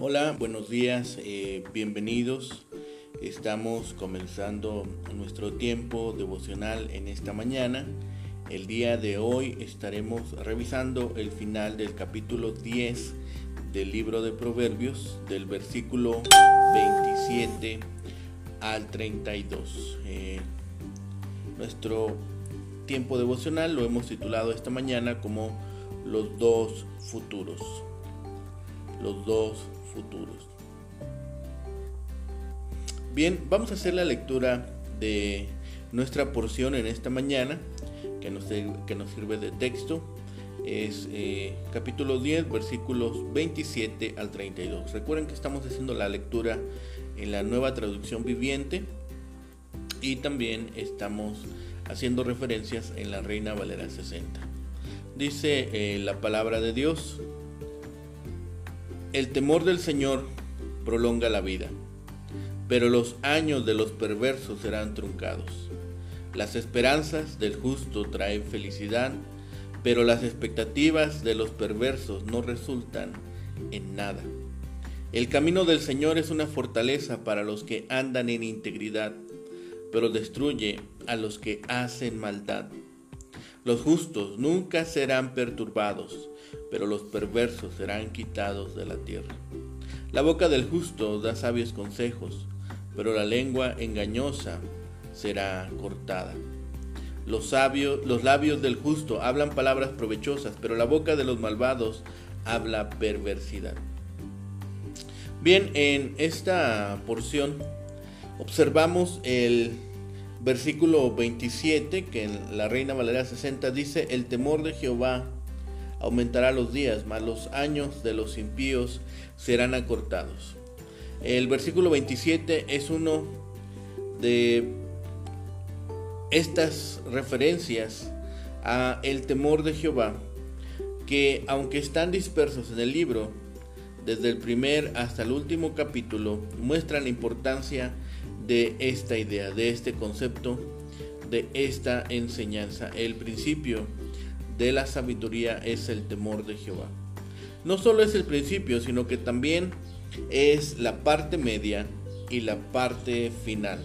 Hola, buenos días, eh, bienvenidos. Estamos comenzando nuestro tiempo devocional en esta mañana. El día de hoy estaremos revisando el final del capítulo 10 del libro de Proverbios, del versículo 27 al 32. Eh, nuestro tiempo devocional lo hemos titulado esta mañana como los dos futuros. Los dos Bien, vamos a hacer la lectura de nuestra porción en esta mañana que nos, que nos sirve de texto. Es eh, capítulo 10, versículos 27 al 32. Recuerden que estamos haciendo la lectura en la nueva traducción viviente y también estamos haciendo referencias en la Reina Valera 60. Dice eh, la palabra de Dios, el temor del Señor prolonga la vida, pero los años de los perversos serán truncados. Las esperanzas del justo traen felicidad, pero las expectativas de los perversos no resultan en nada. El camino del Señor es una fortaleza para los que andan en integridad, pero destruye a los que hacen maldad. Los justos nunca serán perturbados, pero los perversos serán quitados de la tierra. La boca del justo da sabios consejos, pero la lengua engañosa será cortada. Los, sabios, los labios del justo hablan palabras provechosas, pero la boca de los malvados habla perversidad. Bien, en esta porción observamos el versículo 27 que en la Reina Valera 60 dice, el temor de Jehová aumentará los días, mas los años de los impíos serán acortados. El versículo 27 es uno de estas referencias a el temor de Jehová, que aunque están dispersos en el libro, desde el primer hasta el último capítulo, muestran la importancia de esta idea, de este concepto, de esta enseñanza. El principio de la sabiduría es el temor de Jehová. No solo es el principio, sino que también es la parte media y la parte final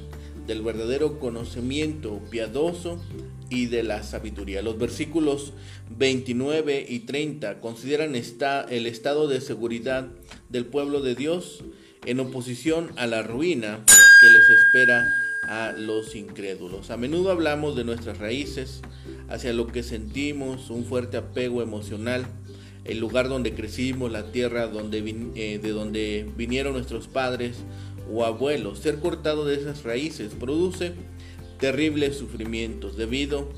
del verdadero conocimiento piadoso y de la sabiduría. Los versículos 29 y 30 consideran esta, el estado de seguridad del pueblo de Dios en oposición a la ruina que les espera a los incrédulos. A menudo hablamos de nuestras raíces, hacia lo que sentimos, un fuerte apego emocional, el lugar donde crecimos, la tierra donde, eh, de donde vinieron nuestros padres o abuelos. Ser cortado de esas raíces produce terribles sufrimientos debido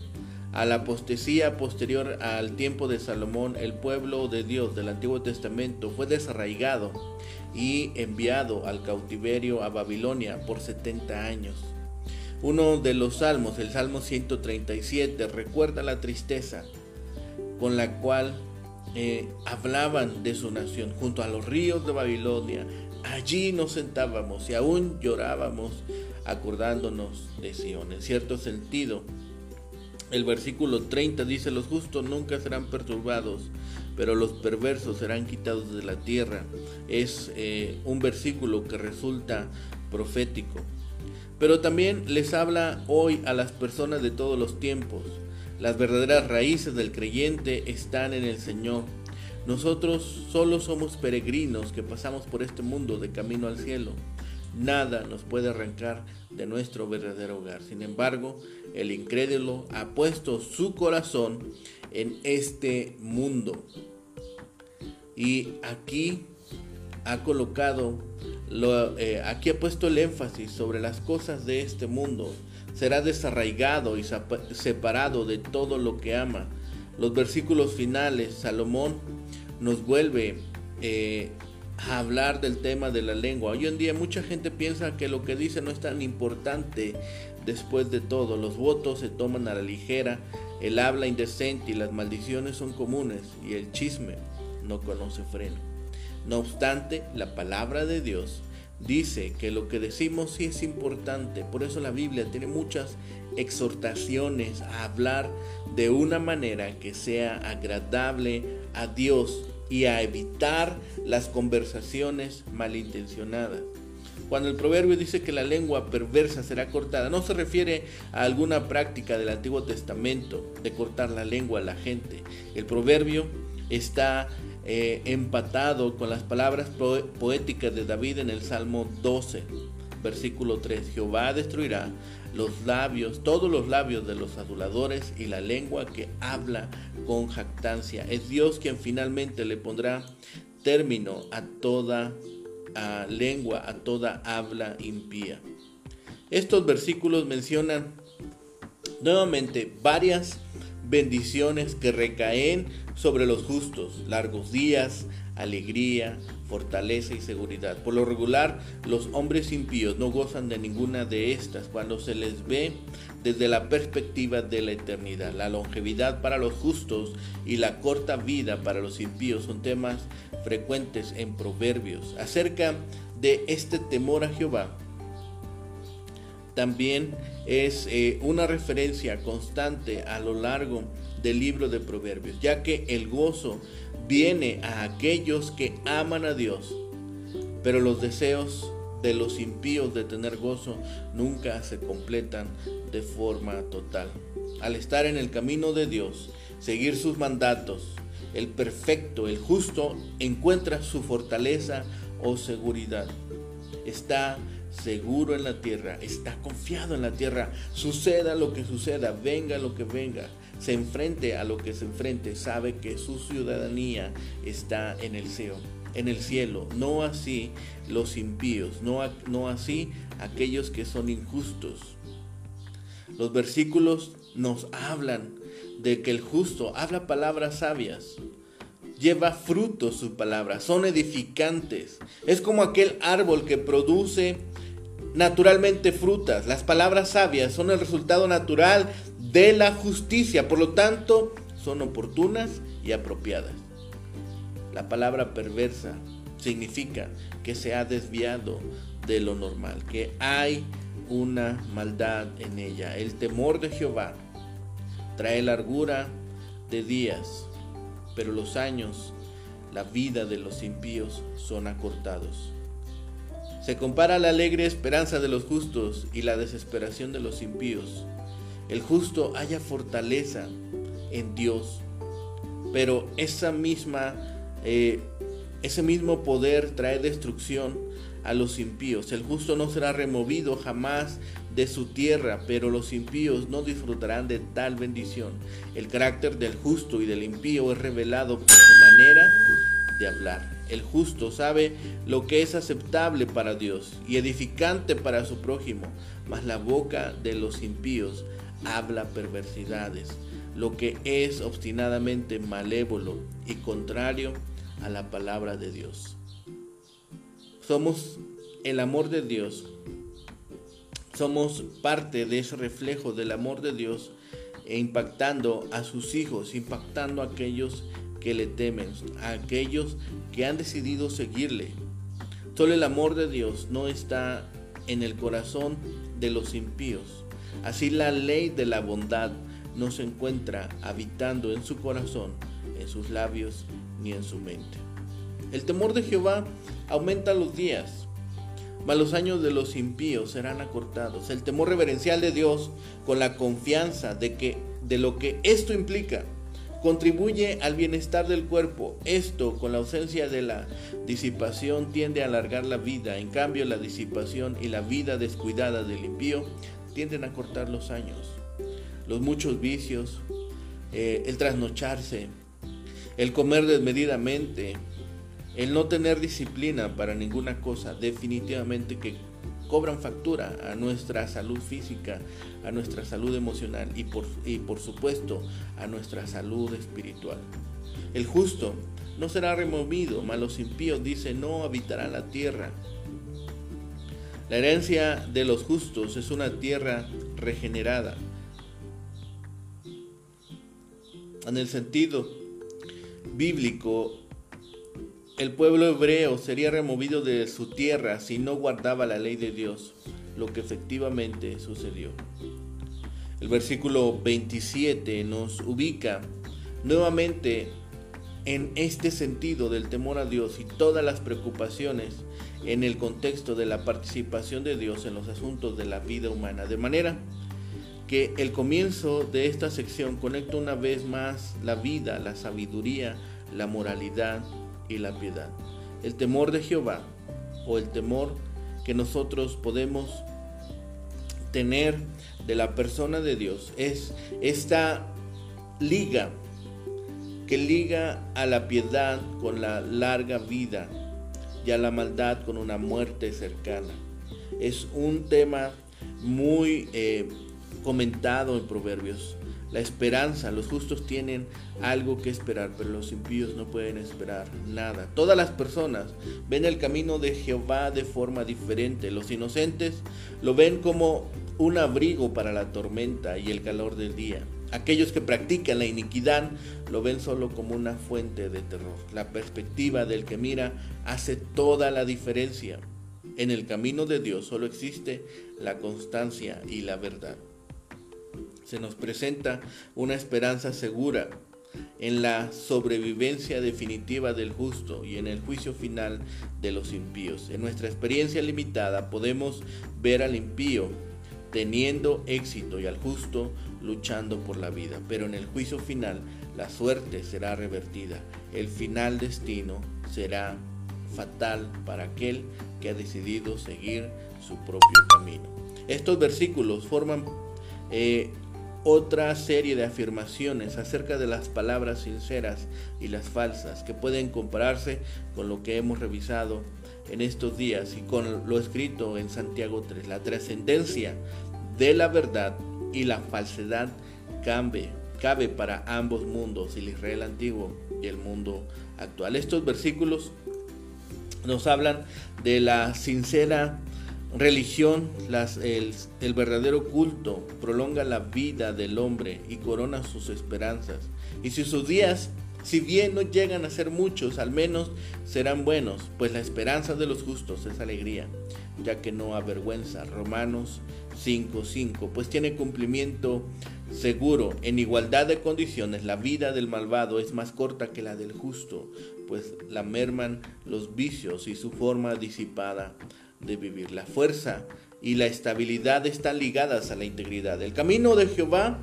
a la apostasía posterior al tiempo de Salomón, el pueblo de Dios del Antiguo Testamento fue desarraigado y enviado al cautiverio a Babilonia por 70 años. Uno de los salmos, el Salmo 137, recuerda la tristeza con la cual eh, hablaban de su nación junto a los ríos de Babilonia. Allí nos sentábamos y aún llorábamos acordándonos de Sion. En cierto sentido, el versículo 30 dice, los justos nunca serán perturbados, pero los perversos serán quitados de la tierra. Es eh, un versículo que resulta profético. Pero también les habla hoy a las personas de todos los tiempos. Las verdaderas raíces del creyente están en el Señor. Nosotros solo somos peregrinos que pasamos por este mundo de camino al cielo. Nada nos puede arrancar de nuestro verdadero hogar. Sin embargo, el incrédulo ha puesto su corazón en este mundo. Y aquí ha colocado eh, aquí ha puesto el énfasis sobre las cosas de este mundo. Será desarraigado y separado de todo lo que ama. Los versículos finales, Salomón nos vuelve eh, hablar del tema de la lengua. Hoy en día mucha gente piensa que lo que dice no es tan importante después de todo. Los votos se toman a la ligera, el habla indecente y las maldiciones son comunes y el chisme no conoce freno. No obstante, la palabra de Dios dice que lo que decimos sí es importante. Por eso la Biblia tiene muchas exhortaciones a hablar de una manera que sea agradable a Dios y a evitar las conversaciones malintencionadas. Cuando el proverbio dice que la lengua perversa será cortada, no se refiere a alguna práctica del Antiguo Testamento de cortar la lengua a la gente. El proverbio está eh, empatado con las palabras poéticas de David en el Salmo 12, versículo 3. Jehová destruirá los labios, todos los labios de los aduladores y la lengua que habla con jactancia. Es Dios quien finalmente le pondrá término a toda lengua, a toda habla impía. Estos versículos mencionan nuevamente varias bendiciones que recaen sobre los justos, largos días, alegría, fortaleza y seguridad. Por lo regular, los hombres impíos no gozan de ninguna de estas cuando se les ve desde la perspectiva de la eternidad. La longevidad para los justos y la corta vida para los impíos son temas frecuentes en proverbios. Acerca de este temor a Jehová, también es eh, una referencia constante a lo largo del libro de Proverbios, ya que el gozo viene a aquellos que aman a Dios, pero los deseos de los impíos de tener gozo nunca se completan de forma total. Al estar en el camino de Dios, seguir sus mandatos, el perfecto, el justo, encuentra su fortaleza o seguridad. Está seguro en la tierra, está confiado en la tierra, suceda lo que suceda, venga lo que venga, se enfrente a lo que se enfrente, sabe que su ciudadanía está en el cielo, en el cielo, no así los impíos, no, no así aquellos que son injustos. Los versículos nos hablan de que el justo habla palabras sabias, lleva frutos su palabra, son edificantes. Es como aquel árbol que produce naturalmente frutas. Las palabras sabias son el resultado natural de la justicia, por lo tanto son oportunas y apropiadas. La palabra perversa significa que se ha desviado de lo normal, que hay una maldad en ella. El temor de Jehová trae largura de días, pero los años, la vida de los impíos son acortados. Se compara la alegre esperanza de los justos y la desesperación de los impíos. El justo haya fortaleza en Dios, pero esa misma, eh, ese mismo poder trae destrucción a los impíos. El justo no será removido jamás de su tierra, pero los impíos no disfrutarán de tal bendición. El carácter del justo y del impío es revelado por su manera de hablar. El justo sabe lo que es aceptable para Dios y edificante para su prójimo, mas la boca de los impíos habla perversidades, lo que es obstinadamente malévolo y contrario a la palabra de Dios. Somos el amor de Dios, somos parte de ese reflejo del amor de Dios e impactando a sus hijos, impactando a aquellos que le temen, a aquellos que han decidido seguirle. Solo el amor de Dios no está en el corazón de los impíos. Así la ley de la bondad no se encuentra habitando en su corazón, en sus labios ni en su mente. El temor de Jehová aumenta los días, mas los años de los impíos serán acortados. El temor reverencial de Dios con la confianza de que de lo que esto implica Contribuye al bienestar del cuerpo. Esto, con la ausencia de la disipación, tiende a alargar la vida. En cambio, la disipación y la vida descuidada del impío tienden a cortar los años. Los muchos vicios, eh, el trasnocharse, el comer desmedidamente, el no tener disciplina para ninguna cosa, definitivamente que cobran factura a nuestra salud física, a nuestra salud emocional y por, y por supuesto a nuestra salud espiritual. El justo no será removido, mas los impíos dice no habitará la tierra. La herencia de los justos es una tierra regenerada. En el sentido bíblico, el pueblo hebreo sería removido de su tierra si no guardaba la ley de Dios, lo que efectivamente sucedió. El versículo 27 nos ubica nuevamente en este sentido del temor a Dios y todas las preocupaciones en el contexto de la participación de Dios en los asuntos de la vida humana. De manera que el comienzo de esta sección conecta una vez más la vida, la sabiduría, la moralidad y la piedad. El temor de Jehová o el temor que nosotros podemos tener de la persona de Dios es esta liga que liga a la piedad con la larga vida y a la maldad con una muerte cercana. Es un tema muy eh, comentado en Proverbios. La esperanza, los justos tienen algo que esperar, pero los impíos no pueden esperar nada. Todas las personas ven el camino de Jehová de forma diferente. Los inocentes lo ven como un abrigo para la tormenta y el calor del día. Aquellos que practican la iniquidad lo ven solo como una fuente de terror. La perspectiva del que mira hace toda la diferencia. En el camino de Dios solo existe la constancia y la verdad. Se nos presenta una esperanza segura en la sobrevivencia definitiva del justo y en el juicio final de los impíos. En nuestra experiencia limitada podemos ver al impío teniendo éxito y al justo luchando por la vida. Pero en el juicio final la suerte será revertida. El final destino será fatal para aquel que ha decidido seguir su propio camino. Estos versículos forman eh, otra serie de afirmaciones acerca de las palabras sinceras y las falsas que pueden compararse con lo que hemos revisado en estos días y con lo escrito en Santiago 3. La trascendencia de la verdad y la falsedad cabe, cabe para ambos mundos, el Israel antiguo y el mundo actual. Estos versículos nos hablan de la sincera religión, el, el, verdadero culto prolonga la vida del hombre y corona sus esperanzas. Y si sus días, si bien no llegan a ser muchos, al menos serán buenos, pues la esperanza de los justos es alegría, ya que no avergüenza. Romanos 5.5, pues tiene cumplimiento seguro. En igualdad de condiciones, la vida del malvado es más corta que la del justo, pues la merman los vicios y su forma disipada de vivir. La fuerza y la estabilidad están ligadas a la integridad. El camino de Jehová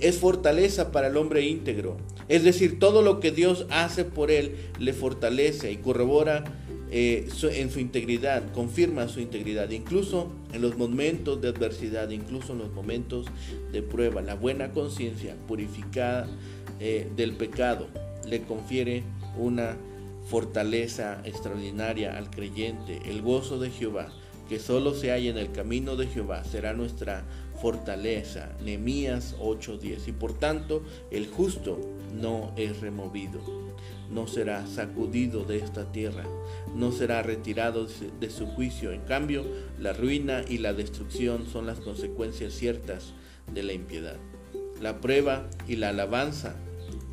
es fortaleza para el hombre íntegro. Es decir, todo lo que Dios hace por él le fortalece y corrobora eh, en su integridad, confirma su integridad, incluso en los momentos de adversidad, incluso en los momentos de prueba. La buena conciencia purificada eh, del pecado le confiere una fortaleza extraordinaria al creyente. El gozo de Jehová, que solo se halla en el camino de Jehová, será nuestra fortaleza. Nehemías 8:10. Y por tanto, el justo no es removido no será sacudido de esta tierra, no será retirado de su juicio. En cambio, la ruina y la destrucción son las consecuencias ciertas de la impiedad. La prueba y la alabanza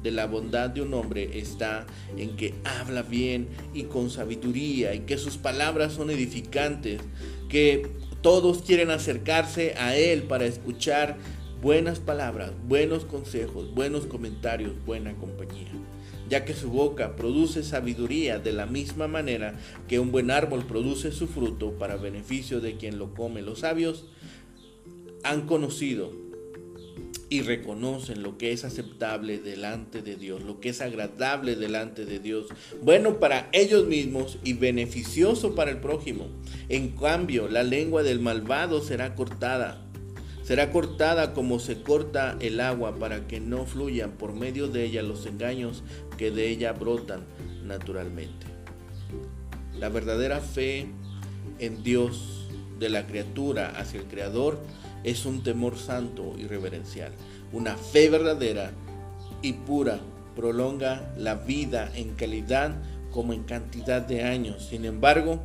de la bondad de un hombre está en que habla bien y con sabiduría y que sus palabras son edificantes, que todos quieren acercarse a él para escuchar buenas palabras, buenos consejos, buenos comentarios, buena compañía ya que su boca produce sabiduría de la misma manera que un buen árbol produce su fruto para beneficio de quien lo come. Los sabios han conocido y reconocen lo que es aceptable delante de Dios, lo que es agradable delante de Dios, bueno para ellos mismos y beneficioso para el prójimo. En cambio, la lengua del malvado será cortada Será cortada como se corta el agua para que no fluyan por medio de ella los engaños que de ella brotan naturalmente. La verdadera fe en Dios de la criatura hacia el Creador es un temor santo y reverencial. Una fe verdadera y pura prolonga la vida en calidad como en cantidad de años. Sin embargo,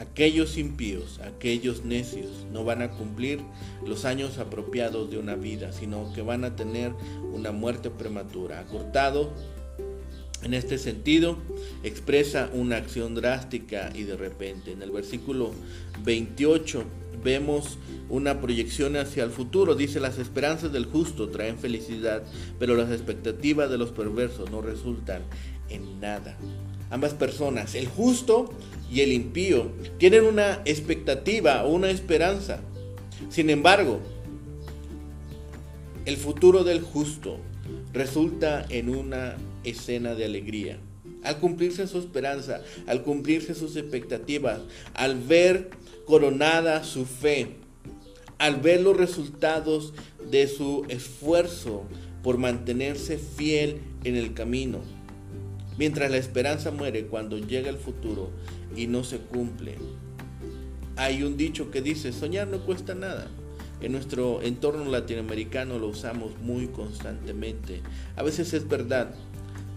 Aquellos impíos, aquellos necios, no van a cumplir los años apropiados de una vida, sino que van a tener una muerte prematura, acortado En este sentido, expresa una acción drástica y de repente. En el versículo 28 vemos una proyección hacia el futuro. Dice, las esperanzas del justo traen felicidad, pero las expectativas de los perversos no resultan en nada. Ambas personas, el justo y el impío, tienen una expectativa o una esperanza. Sin embargo, el futuro del justo resulta en una escena de alegría. Al cumplirse su esperanza, al cumplirse sus expectativas, al ver coronada su fe, al ver los resultados de su esfuerzo por mantenerse fiel en el camino. Mientras la esperanza muere cuando llega el futuro y no se cumple. Hay un dicho que dice, soñar no cuesta nada. En nuestro entorno latinoamericano lo usamos muy constantemente. A veces es verdad,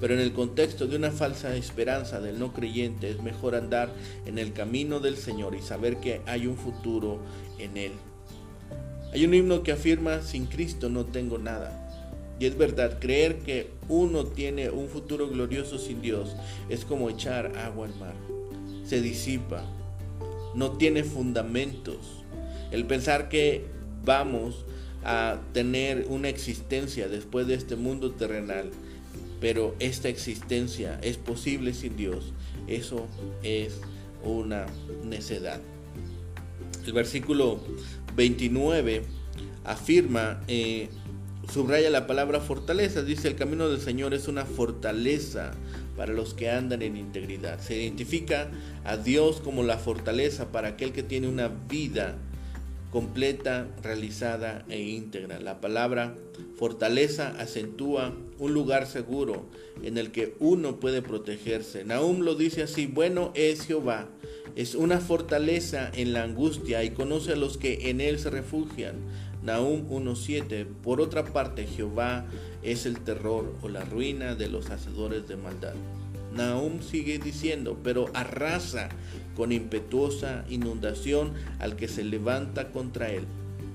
pero en el contexto de una falsa esperanza del no creyente es mejor andar en el camino del Señor y saber que hay un futuro en Él. Hay un himno que afirma, sin Cristo no tengo nada. Y es verdad, creer que uno tiene un futuro glorioso sin Dios es como echar agua al mar. Se disipa, no tiene fundamentos. El pensar que vamos a tener una existencia después de este mundo terrenal pero esta existencia es posible sin Dios. Eso es una necedad. El versículo 29 afirma, eh, subraya la palabra fortaleza, dice el camino del Señor es una fortaleza para los que andan en integridad. Se identifica a Dios como la fortaleza para aquel que tiene una vida completa, realizada e íntegra. La palabra fortaleza acentúa un lugar seguro en el que uno puede protegerse. Nahum lo dice así, bueno es Jehová, es una fortaleza en la angustia y conoce a los que en él se refugian. Nahum 1.7, por otra parte Jehová es el terror o la ruina de los hacedores de maldad. Nahum sigue diciendo, pero arrasa con impetuosa inundación al que se levanta contra él.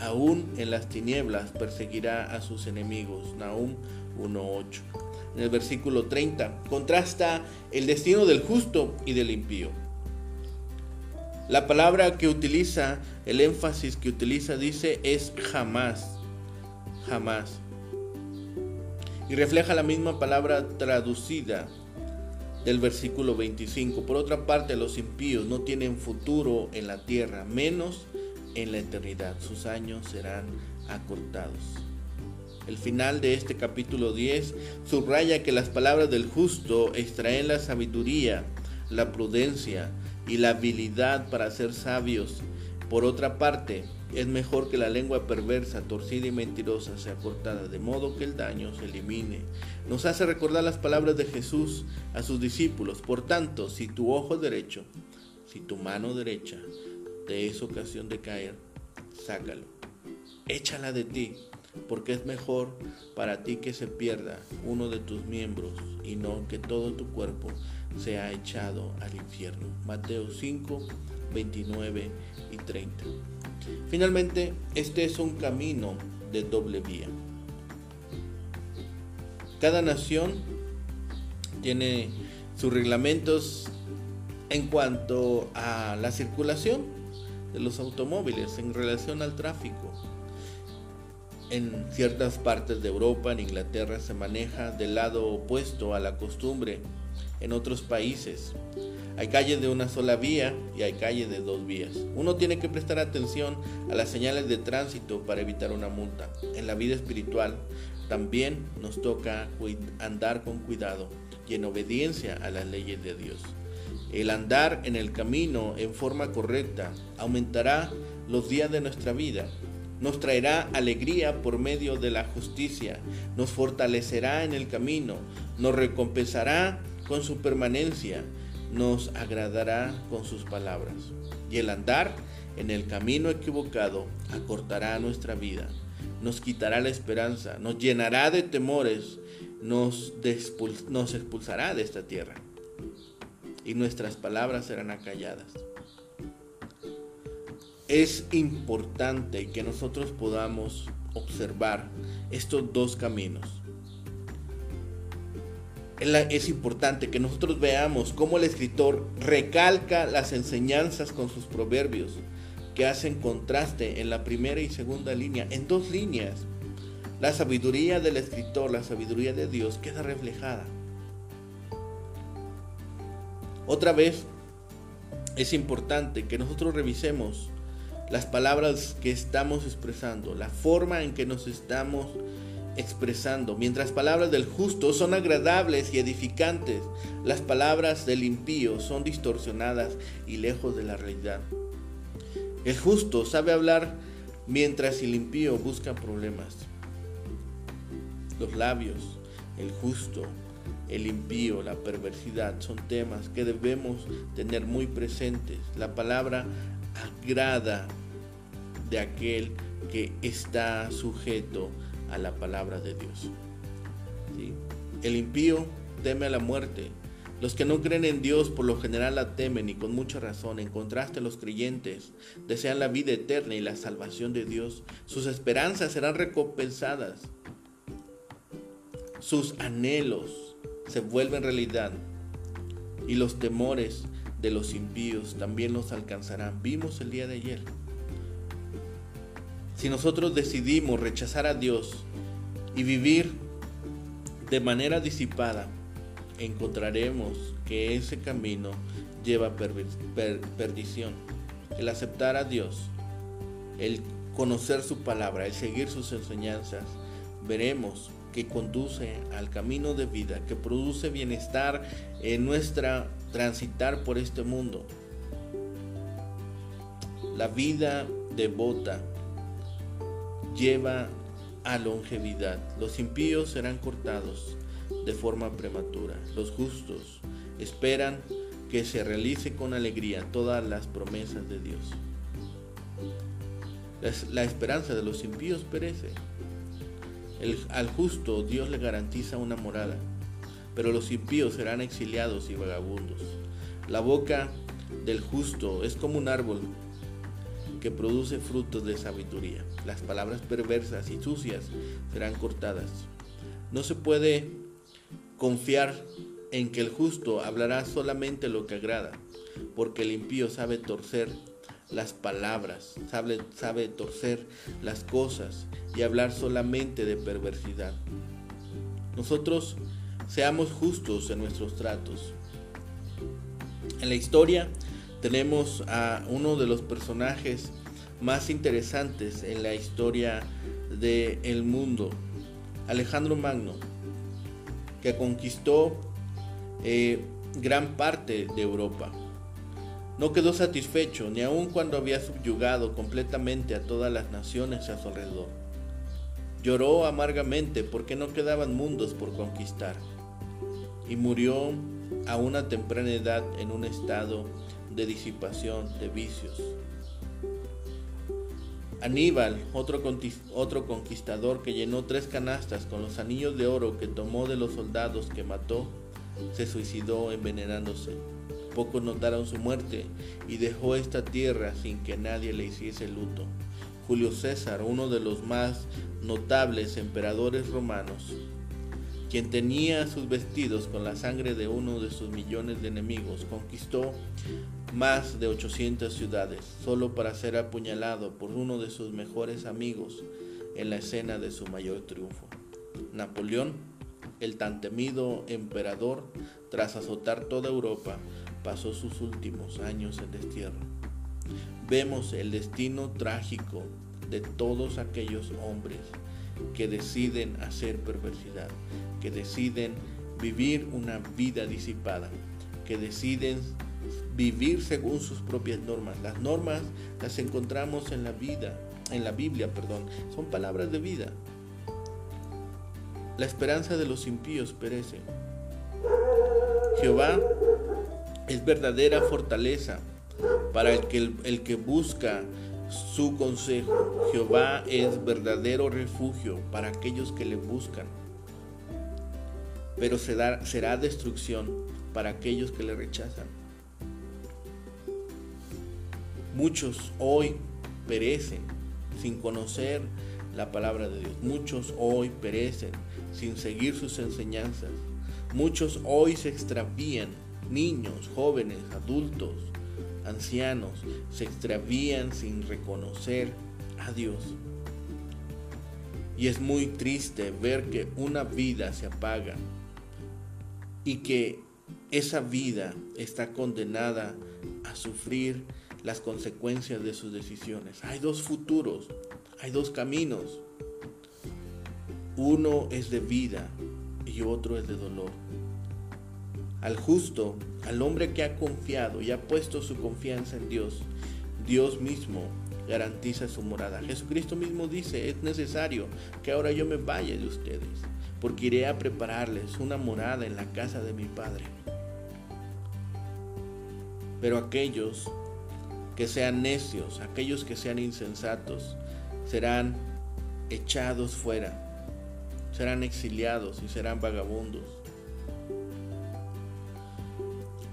Aún en las tinieblas perseguirá a sus enemigos. Nahum 1.8. En el versículo 30 contrasta el destino del justo y del impío. La palabra que utiliza, el énfasis que utiliza dice es jamás, jamás. Y refleja la misma palabra traducida del versículo 25. Por otra parte, los impíos no tienen futuro en la tierra, menos en la eternidad. Sus años serán acortados. El final de este capítulo 10 subraya que las palabras del justo extraen la sabiduría, la prudencia y la habilidad para ser sabios. Por otra parte, es mejor que la lengua perversa, torcida y mentirosa sea cortada, de modo que el daño se elimine. Nos hace recordar las palabras de Jesús a sus discípulos. Por tanto, si tu ojo derecho, si tu mano derecha te es ocasión de caer, sácalo. Échala de ti, porque es mejor para ti que se pierda uno de tus miembros y no que todo tu cuerpo sea echado al infierno. Mateo 5, 29 y 30. Finalmente, este es un camino de doble vía. Cada nación tiene sus reglamentos en cuanto a la circulación de los automóviles en relación al tráfico. En ciertas partes de Europa, en Inglaterra, se maneja del lado opuesto a la costumbre. En otros países hay calles de una sola vía y hay calles de dos vías. Uno tiene que prestar atención a las señales de tránsito para evitar una multa. En la vida espiritual también nos toca andar con cuidado y en obediencia a las leyes de Dios. El andar en el camino en forma correcta aumentará los días de nuestra vida, nos traerá alegría por medio de la justicia, nos fortalecerá en el camino, nos recompensará con su permanencia, nos agradará con sus palabras. Y el andar en el camino equivocado acortará nuestra vida, nos quitará la esperanza, nos llenará de temores, nos, nos expulsará de esta tierra. Y nuestras palabras serán acalladas. Es importante que nosotros podamos observar estos dos caminos. Es importante que nosotros veamos cómo el escritor recalca las enseñanzas con sus proverbios, que hacen contraste en la primera y segunda línea, en dos líneas. La sabiduría del escritor, la sabiduría de Dios queda reflejada. Otra vez, es importante que nosotros revisemos las palabras que estamos expresando, la forma en que nos estamos expresando. Mientras palabras del justo son agradables y edificantes, las palabras del impío son distorsionadas y lejos de la realidad. El justo sabe hablar mientras el impío busca problemas. Los labios, el justo, el impío, la perversidad son temas que debemos tener muy presentes. La palabra agrada de aquel que está sujeto a la palabra de Dios. El impío teme a la muerte. Los que no creen en Dios por lo general la temen y con mucha razón. En contraste, los creyentes desean la vida eterna y la salvación de Dios. Sus esperanzas serán recompensadas. Sus anhelos se vuelven realidad. Y los temores de los impíos también los alcanzarán. Vimos el día de ayer si nosotros decidimos rechazar a Dios y vivir de manera disipada, encontraremos que ese camino lleva perdición. El aceptar a Dios, el conocer su palabra, el seguir sus enseñanzas, veremos que conduce al camino de vida, que produce bienestar en nuestra transitar por este mundo. La vida devota lleva a longevidad. Los impíos serán cortados de forma prematura. Los justos esperan que se realice con alegría todas las promesas de Dios. La, esperanza de los impíos perece. al justo Dios le garantiza una morada, pero los impíos serán exiliados y vagabundos. La boca del justo es como un árbol que produce frutos de sabiduría. Las palabras perversas y sucias serán cortadas. No se puede confiar en que el justo hablará solamente lo que agrada, porque el impío sabe torcer las palabras, sabe, sabe torcer las cosas y hablar solamente de perversidad. Nosotros seamos justos en nuestros tratos. En la historia tenemos a uno de los personajes más interesantes en la historia del mundo, Alejandro Magno, que conquistó eh, gran parte de Europa. No quedó satisfecho ni aun cuando había subyugado completamente a todas las naciones a su alrededor. Lloró amargamente porque no quedaban mundos por conquistar y murió a una temprana edad en un estado de disipación, de vicios. Aníbal, otro, otro conquistador que llenó tres canastas con los anillos de oro que tomó de los soldados que mató, se suicidó envenenándose. Pocos notaron su muerte y dejó esta tierra sin que nadie le hiciese luto. Julio César, uno de los más notables emperadores romanos, quien tenía sus vestidos con la sangre de uno de sus millones de enemigos, conquistó más de 800 ciudades, solo para ser apuñalado por uno de sus mejores amigos en la escena de su mayor triunfo. Napoleón, el tan temido emperador, tras azotar toda Europa, pasó sus últimos años en destierro. Vemos el destino trágico de todos aquellos hombres que deciden hacer perversidad, que deciden vivir una vida disipada, que deciden vivir según sus propias normas. Las normas las encontramos en la vida, en la Biblia, perdón, son palabras de vida. La esperanza de los impíos perece. Jehová es verdadera fortaleza para el que, el que busca su consejo. Jehová es verdadero refugio para aquellos que le buscan. Pero será, destrucción para aquellos que le rechazan. Muchos hoy perecen sin conocer la palabra de Dios. Muchos hoy perecen sin seguir sus enseñanzas. Muchos hoy se extravían, niños, jóvenes, adultos, ancianos, se extravían sin reconocer a Dios. Y es muy triste ver que una vida se apaga y que esa vida está condenada a sufrir las consecuencias de sus decisiones. Hay dos futuros, hay dos caminos. Uno es de vida y otro es de dolor. Al justo, al hombre que ha confiado y ha puesto su confianza en Dios, Dios mismo garantiza su morada. Jesucristo mismo dice, es necesario que ahora yo me vaya de ustedes, porque iré a prepararles una morada en la casa de mi Padre. Pero aquellos que sean necios, aquellos que sean insensatos, serán echados fuera, serán exiliados y serán vagabundos.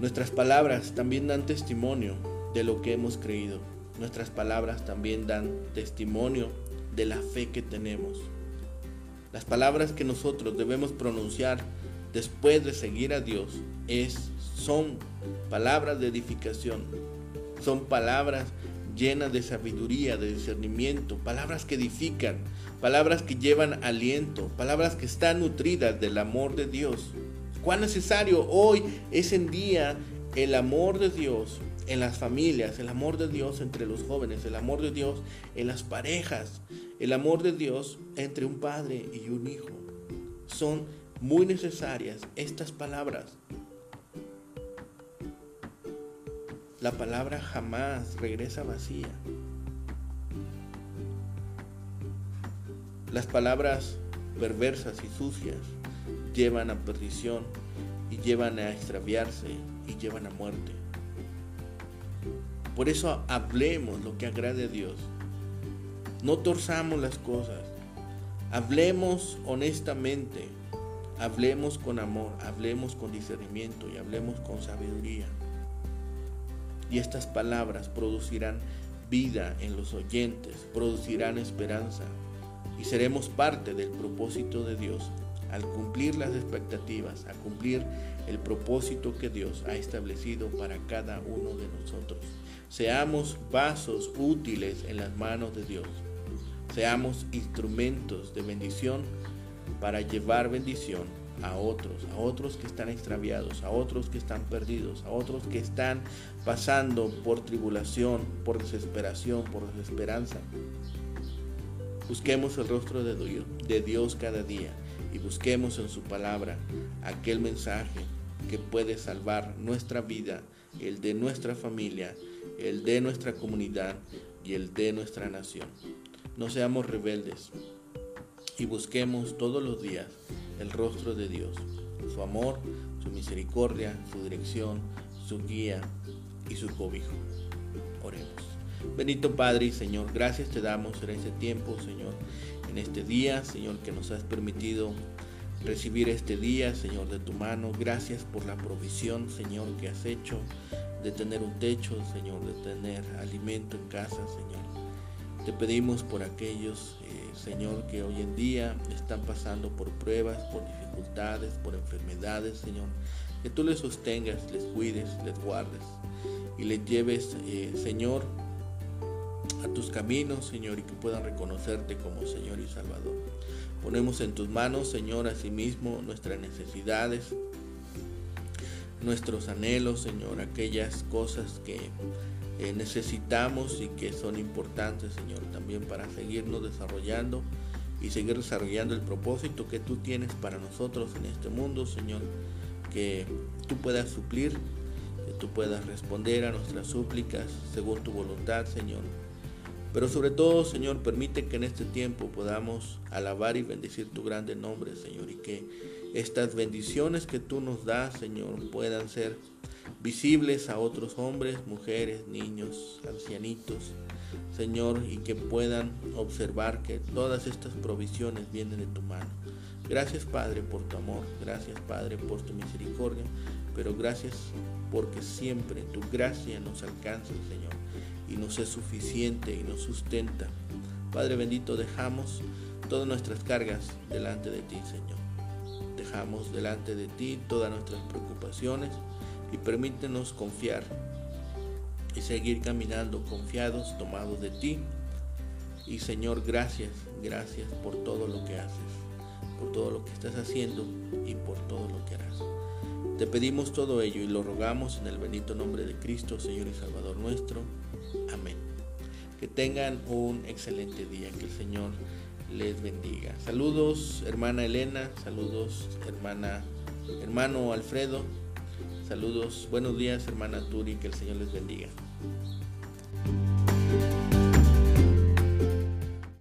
Nuestras palabras también dan testimonio de lo que hemos creído. Nuestras palabras también dan testimonio de la fe que tenemos. Las palabras que nosotros debemos pronunciar después de seguir a Dios es, son palabras de edificación, son palabras llenas de sabiduría, de discernimiento, palabras que edifican, palabras que llevan aliento, palabras que están nutridas del amor de Dios. Cuán necesario hoy es en día el amor de Dios en las familias, el amor de Dios entre los jóvenes, el amor de Dios en las parejas, el amor de Dios entre un padre y un hijo. Son muy necesarias estas palabras. La palabra jamás regresa vacía. Las palabras perversas y sucias llevan a perdición y llevan a extraviarse y llevan a muerte. Por eso hablemos lo que agrade a Dios. No torzamos las cosas. Hablemos honestamente. Hablemos con amor. Hablemos con discernimiento y hablemos con sabiduría. Y estas palabras producirán vida en los oyentes, producirán esperanza y seremos parte del propósito de Dios al cumplir las expectativas, a cumplir el propósito que Dios ha establecido para cada uno de nosotros. Seamos vasos útiles en las manos de Dios. Seamos instrumentos de bendición para llevar bendición a otros, a otros que están extraviados, a otros que están perdidos, a otros que están pasando por tribulación, por desesperación, por desesperanza. Busquemos el rostro de Dios, de Dios cada día y busquemos en su palabra aquel mensaje que puede salvar nuestra vida, el de nuestra familia, el de nuestra comunidad y el de nuestra nación. No seamos rebeldes y busquemos todos los días el rostro de Dios, su amor, su misericordia, su dirección, su guía y su cobijo. Oremos. Bendito Padre y Señor, gracias te damos en este tiempo, Señor, este día, Señor, que nos has permitido recibir este día, Señor, de tu mano. Gracias por la provisión, Señor, que has hecho de tener un techo, Señor, de tener alimento en casa, Señor. Te pedimos por aquellos, eh, Señor, que hoy en día están pasando por pruebas, por dificultades, por enfermedades, Señor. Que tú les sostengas, les cuides, les guardes y les lleves, eh, Señor, a tus caminos, Señor, y que puedan reconocerte como Señor y Salvador. Ponemos en tus manos, Señor, asimismo nuestras necesidades, nuestros anhelos, Señor, aquellas cosas que eh, necesitamos y que son importantes, Señor, también para seguirnos desarrollando y seguir desarrollando el propósito que tú tienes para nosotros en este mundo, Señor, que tú puedas suplir, que tú puedas responder a nuestras súplicas según tu voluntad, Señor pero sobre todo, Señor, permite que en este tiempo podamos alabar y bendecir tu grande nombre, Señor, y que estas bendiciones que tú nos das, Señor, puedan ser visibles a otros hombres, mujeres, niños, ancianitos, Señor, y que puedan observar que todas estas provisiones vienen de tu mano. Gracias, Padre, por tu amor, gracias, Padre, por tu misericordia, pero gracias porque siempre tu gracia nos alcanza, Señor y nos es suficiente y nos sustenta. Padre bendito, dejamos todas nuestras cargas delante de ti, Señor. dejamos delante de ti todas nuestras preocupaciones y permítenos confiar y seguir caminando confiados, tomados de ti. Y Señor, gracias, gracias por todo lo que haces, por todo lo que estás haciendo y por todo lo que harás. Te pedimos todo ello y lo rogamos en el bendito nombre de Cristo, Señor y Salvador nuestro. Amén. Que tengan un excelente día, que el Señor les bendiga. Saludos, hermana Elena, saludos, hermana, hermano Alfredo, saludos, buenos días, hermana Turi, que el Señor les bendiga.